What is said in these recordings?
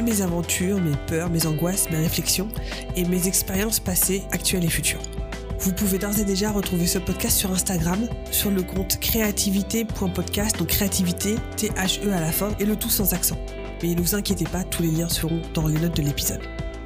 mes aventures, mes peurs, mes angoisses, mes réflexions et mes expériences passées, actuelles et futures. Vous pouvez d'ores et déjà retrouver ce podcast sur Instagram, sur le compte créativité.podcast, donc créativité, T-H-E à la fin, et le tout sans accent. Mais ne vous inquiétez pas, tous les liens seront dans les notes de l'épisode.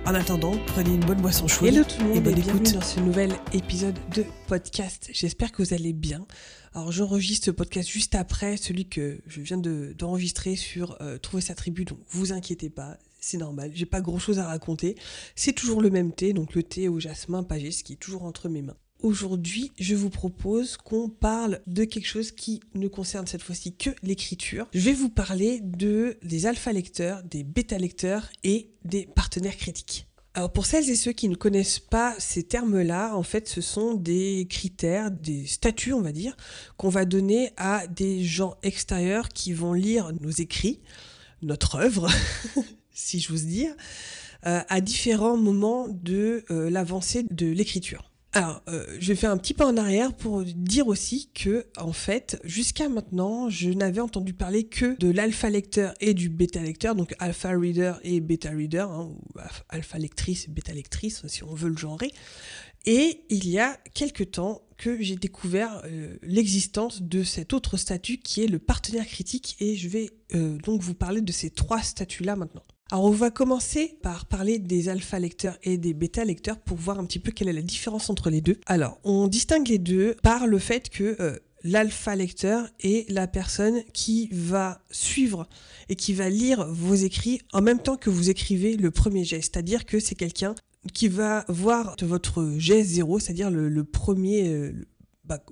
En attendant, prenez une bonne boisson chaude. Hello tout le monde et bonne et bienvenue écoute. dans ce nouvel épisode de podcast. J'espère que vous allez bien. Alors j'enregistre ce podcast juste après celui que je viens de- d'enregistrer sur euh, Trouver sa tribu, donc vous inquiétez pas, c'est normal, j'ai pas grand chose à raconter. C'est toujours le même thé, donc le thé au jasmin pagès qui est toujours entre mes mains. Aujourd'hui, je vous propose qu'on parle de quelque chose qui ne concerne cette fois-ci que l'écriture. Je vais vous parler de des alpha lecteurs, des bêta lecteurs et des partenaires critiques. Alors pour celles et ceux qui ne connaissent pas ces termes-là, en fait, ce sont des critères, des statuts, on va dire, qu'on va donner à des gens extérieurs qui vont lire nos écrits, notre œuvre, si j'ose dire, euh, à différents moments de euh, l'avancée de l'écriture. Alors, euh, je vais faire un petit pas en arrière pour dire aussi que, en fait, jusqu'à maintenant, je n'avais entendu parler que de l'alpha lecteur et du bêta lecteur, donc alpha reader et bêta reader, hein, ou alpha lectrice et bêta lectrice, si on veut le genrer. Et il y a quelque temps que j'ai découvert euh, l'existence de cet autre statut qui est le partenaire critique, et je vais euh, donc vous parler de ces trois statuts-là maintenant. Alors on va commencer par parler des alpha lecteurs et des bêta lecteurs pour voir un petit peu quelle est la différence entre les deux. Alors on distingue les deux par le fait que euh, l'alpha lecteur est la personne qui va suivre et qui va lire vos écrits en même temps que vous écrivez le premier jet. C'est-à-dire que c'est quelqu'un qui va voir votre jet zéro, c'est-à-dire le, premier... euh, bah,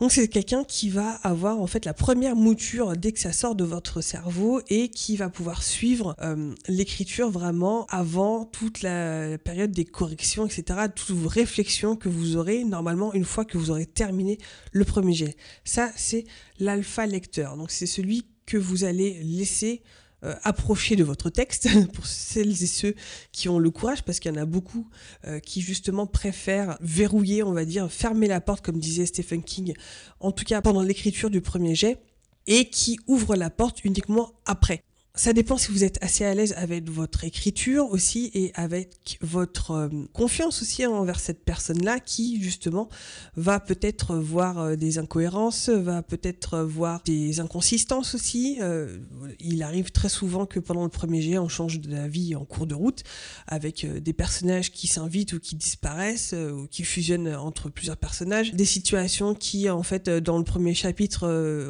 donc c'est quelqu'un qui va avoir en fait la première mouture dès que ça sort de votre cerveau et qui va pouvoir suivre euh, l'écriture vraiment avant toute la période des corrections, etc. Toutes vos réflexions que vous aurez normalement une fois que vous aurez terminé le premier jet. Ça c'est l'alpha lecteur. Donc c'est celui que vous allez laisser euh, approcher de votre texte pour celles et ceux qui ont le courage parce qu'il y en a beaucoup euh, qui justement préfèrent verrouiller, on va dire, fermer la porte comme disait Stephen King, en tout cas pendant l'écriture du premier jet, et qui ouvrent la porte uniquement après. Ça dépend si vous êtes assez à l'aise avec votre écriture aussi et avec votre euh, confiance aussi envers cette personne-là qui justement va peut-être voir euh, des incohérences, va peut-être voir des inconsistances aussi. Euh, il arrive très souvent que pendant le premier jet, on change d'avis en cours de route avec des personnages qui s'invitent ou qui disparaissent ou qui fusionnent entre plusieurs personnages. Des situations qui, en fait, dans le premier chapitre,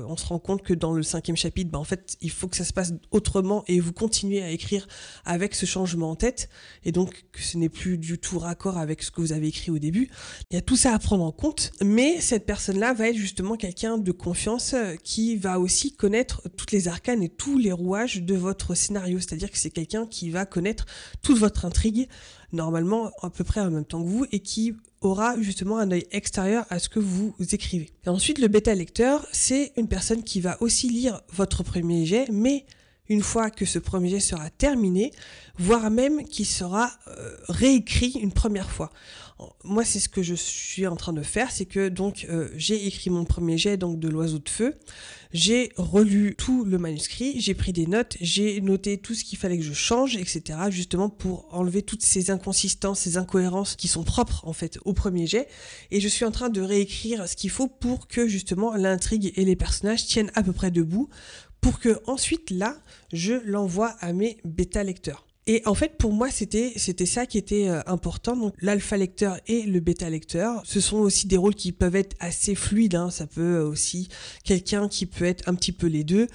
on se rend compte que dans le cinquième chapitre, bah, en fait, il faut que ça se passe autrement et vous continuez à écrire avec ce changement en tête et donc ce n'est plus du tout raccord avec ce que vous avez écrit au début. Il y a tout ça à prendre en compte, mais cette personne-là va être justement quelqu'un de confiance euh, qui va aussi connaître toutes les arcanes et tous les rouages de votre scénario, c'est-à-dire que c'est quelqu'un qui va connaître toute votre intrigue normalement à peu près en même temps que vous et qui aura justement un œil extérieur à ce que vous écrivez. Et ensuite, le bêta lecteur, c'est une personne qui va aussi lire votre premier jet, mais une fois que ce premier jet sera terminé, voire même qu'il sera euh, réécrit une première fois. Moi, c'est ce que je suis en train de faire, c'est que donc euh, j'ai écrit mon premier jet donc de l'oiseau de feu, j'ai relu tout le manuscrit, j'ai pris des notes, j'ai noté tout ce qu'il fallait que je change, etc. Justement pour enlever toutes ces inconsistances, ces incohérences qui sont propres en fait au premier jet. Et je suis en train de réécrire ce qu'il faut pour que justement l'intrigue et les personnages tiennent à peu près debout, pour que ensuite là je l'envoie à mes bêta lecteurs. Et en fait, pour moi, c'était c'était ça qui était euh, important. Donc, l'alpha lecteur et le bêta lecteur, ce sont aussi des rôles qui peuvent être assez fluides. hein. Ça peut euh, aussi quelqu'un qui peut être un petit peu les deux.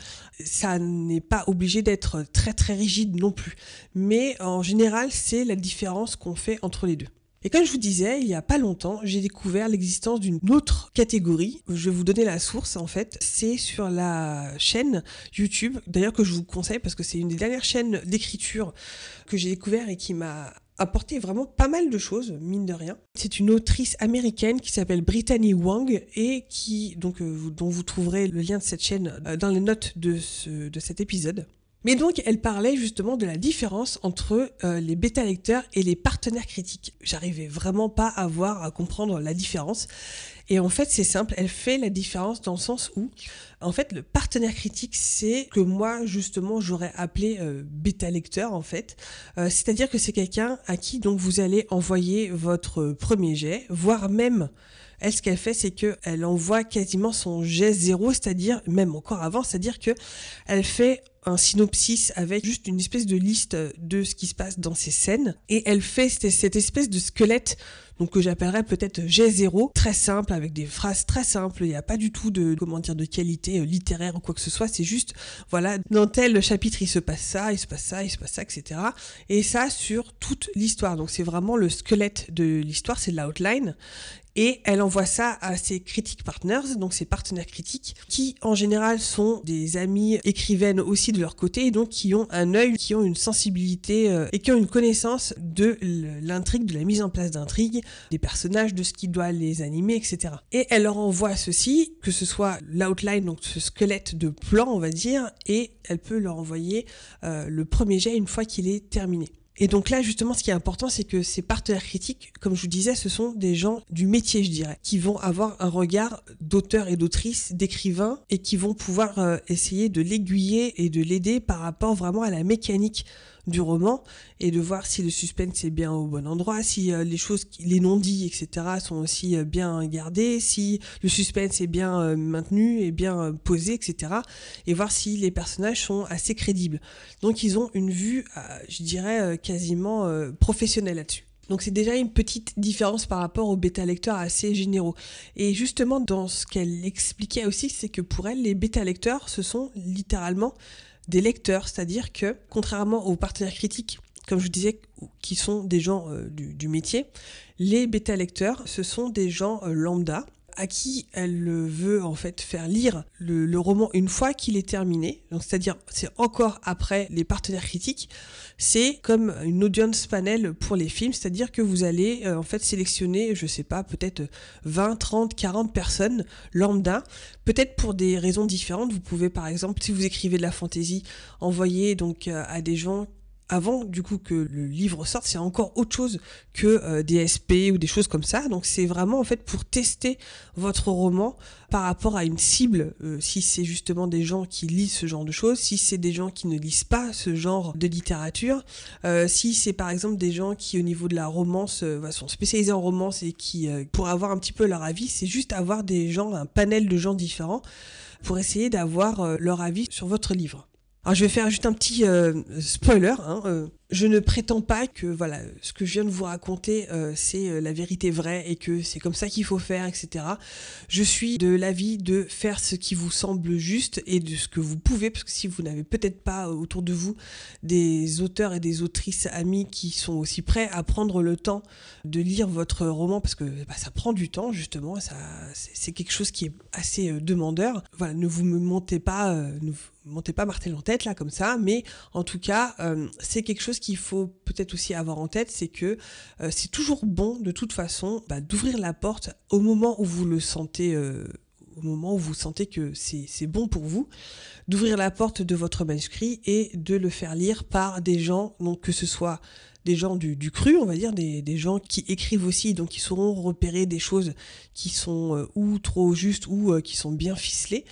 Ça n'est pas obligé d'être très très rigide non plus. Mais en général, c'est la différence qu'on fait entre les deux. Et comme je vous disais, il y a pas longtemps, j'ai découvert l'existence d'une autre catégorie. Je vais vous donner la source en fait. C'est sur la chaîne YouTube, d'ailleurs que je vous conseille parce que c'est une des dernières chaînes d'écriture que j'ai découvert et qui m'a apporté vraiment pas mal de choses, mine de rien. C'est une autrice américaine qui s'appelle Brittany Wang et qui, donc, euh, dont vous trouverez le lien de cette chaîne euh, dans les notes de, ce, de cet épisode. Mais donc, elle parlait justement de la différence entre euh, les bêta-lecteurs et les partenaires critiques. J'arrivais vraiment pas à voir, à comprendre la différence. Et en fait, c'est simple, elle fait la différence dans le sens où, en fait, le partenaire critique, c'est que moi, justement, j'aurais appelé euh, bêta-lecteur, en fait. Euh, c'est-à-dire que c'est quelqu'un à qui, donc, vous allez envoyer votre premier jet, voire même elle, ce qu'elle fait, c'est qu'elle envoie quasiment son jet zéro, c'est-à-dire, même encore avant, c'est-à-dire que elle fait un synopsis avec juste une espèce de liste de ce qui se passe dans ces scènes. Et elle fait cette espèce de squelette donc que j'appellerais peut-être G0, très simple, avec des phrases très simples, il n'y a pas du tout de, comment dire, de qualité euh, littéraire ou quoi que ce soit, c'est juste, voilà, dans tel chapitre il se passe ça, il se passe ça, il se passe ça, etc. Et ça sur toute l'histoire, donc c'est vraiment le squelette de l'histoire, c'est l'outline, et elle envoie ça à ses critic partners, donc ses partenaires critiques, qui en général sont des amis écrivaines aussi de leur côté, et donc qui ont un œil, qui ont une sensibilité euh, et qui ont une connaissance de l'intrigue, de la mise en place d'intrigue, des personnages, de ce qui doit les animer, etc. Et elle leur envoie ceci, que ce soit l'outline, donc ce squelette de plan, on va dire, et elle peut leur envoyer euh, le premier jet une fois qu'il est terminé. Et donc là, justement, ce qui est important, c'est que ces partenaires critiques, comme je vous disais, ce sont des gens du métier, je dirais, qui vont avoir un regard d'auteur et d'autrice, d'écrivain, et qui vont pouvoir euh, essayer de l'aiguiller et de l'aider par rapport vraiment à la mécanique du roman et de voir si le suspense est bien au bon endroit, si euh, les choses, les non-dits, etc. sont aussi euh, bien gardés, si le suspense est bien euh, maintenu et bien posé, etc. Et voir si les personnages sont assez crédibles. Donc ils ont une vue, je dirais, quasiment professionnelle là-dessus. Donc c'est déjà une petite différence par rapport aux bêta-lecteurs assez généraux. Et justement, dans ce qu'elle expliquait aussi, c'est que pour elle, les bêta-lecteurs, ce sont littéralement des lecteurs, c'est-à-dire que contrairement aux partenaires critiques, comme je disais, qui sont des gens euh, du, métier, les bêta-lecteurs, ce sont des gens euh, lambda à qui elle veut en fait faire lire le, roman une fois qu'il est terminé. Donc c'est-à-dire c'est encore après les partenaires critiques. C'est comme une audience panel pour les films, c'est-à-dire que vous allez euh, en fait sélectionner, je sais pas, peut-être 20, 30, 40 personnes lambda, peut-être pour des raisons différentes. Vous pouvez par exemple, si vous écrivez de la fantaisie, envoyer donc euh, à des gens avant du coup que le livre sorte, c'est encore autre chose que euh, des SP ou des choses comme ça. Donc c'est vraiment en fait pour tester votre roman par rapport à une cible, euh, si c'est justement des gens qui lisent ce genre de choses, si c'est des gens qui ne lisent pas ce genre de littérature, euh, si c'est par exemple des gens qui au niveau de la romance sont spécialisés en romance et qui pour avoir un petit peu leur avis, c'est juste avoir des gens, un panel de gens différents pour essayer d'avoir leur avis sur votre livre. Alors je vais faire juste un petit euh, spoiler. Hein, euh, je ne prétends pas que voilà ce que je viens de vous raconter euh, c'est euh, la vérité vraie et que c'est comme ça qu'il faut faire, etc. Je suis de l'avis de faire ce qui vous semble juste et de ce que vous pouvez, parce que si vous n'avez peut-être pas autour de vous des auteurs et des autrices amis qui sont aussi prêts à prendre le temps de lire votre roman, parce que bah, ça prend du temps justement, ça c'est quelque chose qui est assez euh, demandeur. Voilà, ne vous me montez pas, ne vous montez pas martel en tête là comme ça, mais en tout cas c'est quelque chose qu'il faut peut-être aussi avoir en tête, c'est que euh, c'est toujours bon de toute façon bah, d'ouvrir la porte au moment où vous le sentez. Euh, au moment où vous sentez que c'est bon pour vous, d'ouvrir la porte de votre manuscrit et de le faire lire par des gens, donc que ce soit des gens du, cru, on va dire, des, gens qui écrivent aussi, donc qui sauront repérer des choses qui sont euh, ou trop justes ou qui sont bien ficelées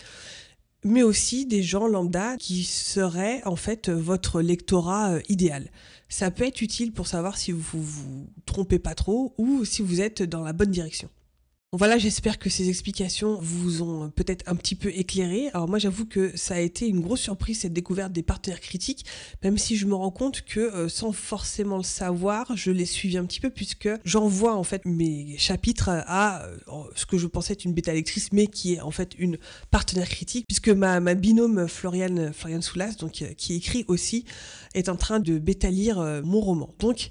mais aussi des gens lambda qui seraient en fait votre lectorat euh, idéal. Ça peut être utile pour savoir si vous vous trompez pas trop ou si vous êtes dans la bonne direction. Voilà, j'espère que ces explications vous ont peut-être un petit peu éclairé. Alors moi j'avoue que ça a été une grosse surprise cette découverte des partenaires critiques, même si je me rends compte que euh, sans forcément le savoir, je les suivi un petit peu puisque j'envoie en fait mes chapitres à euh, ce que je pensais être une bêta lectrice, mais qui est en fait une partenaire critique, puisque ma, binôme Floriane, Soulas, donc, euh, qui écrit aussi, est en train de bêta lire mon roman. Donc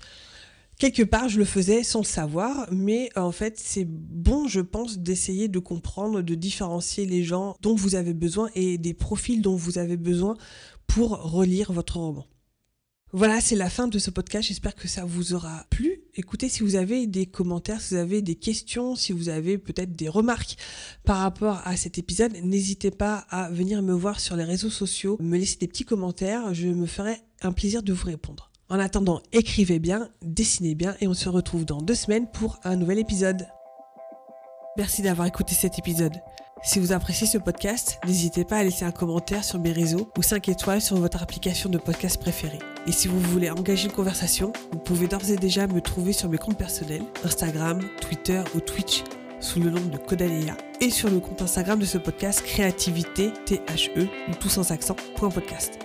quelque part, je le faisais sans le savoir, mais en fait, c'est bon, je pense, d'essayer de comprendre, de différencier les gens dont vous avez besoin et des profils dont vous avez besoin pour relire votre roman. Voilà, c'est la fin de ce podcast. J'espère que ça vous aura plu. Écoutez, si vous avez des commentaires, si vous avez des questions, si vous avez peut-être des remarques par rapport à cet épisode, n'hésitez pas à venir me voir sur les réseaux sociaux, me laisser des petits commentaires. Je me ferai un plaisir de vous répondre. En attendant, écrivez bien, dessinez bien et on se retrouve dans deux semaines pour un nouvel épisode. Merci d'avoir écouté cet épisode. Si vous appréciez ce podcast, n'hésitez pas à laisser un commentaire sur mes réseaux ou 5 étoiles sur votre application de podcast préférée. Et si vous voulez engager une conversation, vous pouvez d'ores et déjà me trouver sur mes comptes personnels, Instagram, Twitter ou Twitch sous le nom de Codalea et sur le compte Instagram de ce podcast Créativité THE ou tout sans accent podcast.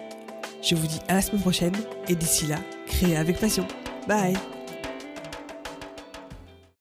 Je vous dis à la semaine prochaine et d'ici là, créez avec passion. Bye